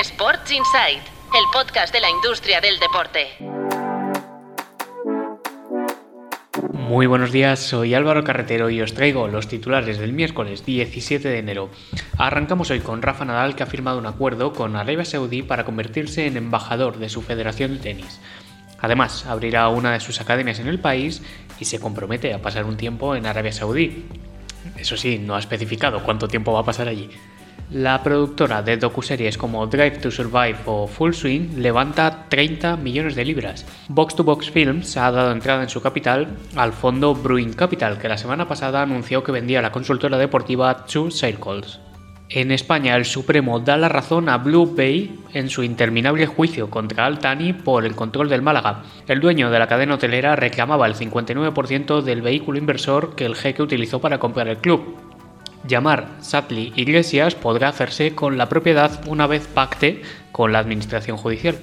Sports Insight, el podcast de la industria del deporte. Muy buenos días, soy Álvaro Carretero y os traigo los titulares del miércoles 17 de enero. Arrancamos hoy con Rafa Nadal que ha firmado un acuerdo con Arabia Saudí para convertirse en embajador de su federación de tenis. Además, abrirá una de sus academias en el país y se compromete a pasar un tiempo en Arabia Saudí. Eso sí, no ha especificado cuánto tiempo va a pasar allí. La productora de docuseries como Drive to Survive o Full Swing levanta 30 millones de libras. Box to Box Films ha dado entrada en su capital al fondo Bruin Capital, que la semana pasada anunció que vendía la consultora deportiva Two Circles. En España, el Supremo da la razón a Blue Bay en su interminable juicio contra Altani por el control del Málaga. El dueño de la cadena hotelera reclamaba el 59% del vehículo inversor que el jeque utilizó para comprar el club. Llamar Satli Iglesias podrá hacerse con la propiedad una vez pacte con la administración judicial.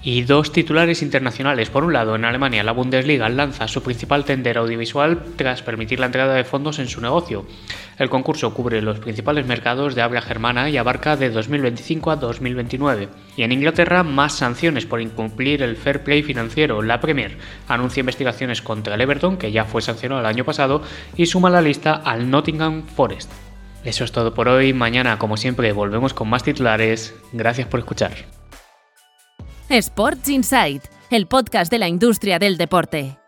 Y dos titulares internacionales. Por un lado, en Alemania la Bundesliga lanza su principal tender audiovisual tras permitir la entrada de fondos en su negocio. El concurso cubre los principales mercados de habla germana y abarca de 2025 a 2029. Y en Inglaterra, más sanciones por incumplir el fair play financiero. La Premier anuncia investigaciones contra el Everton, que ya fue sancionado el año pasado, y suma la lista al Nottingham Forest. Eso es todo por hoy. Mañana, como siempre, volvemos con más titulares. Gracias por escuchar. Sports Insight, el podcast de la industria del deporte.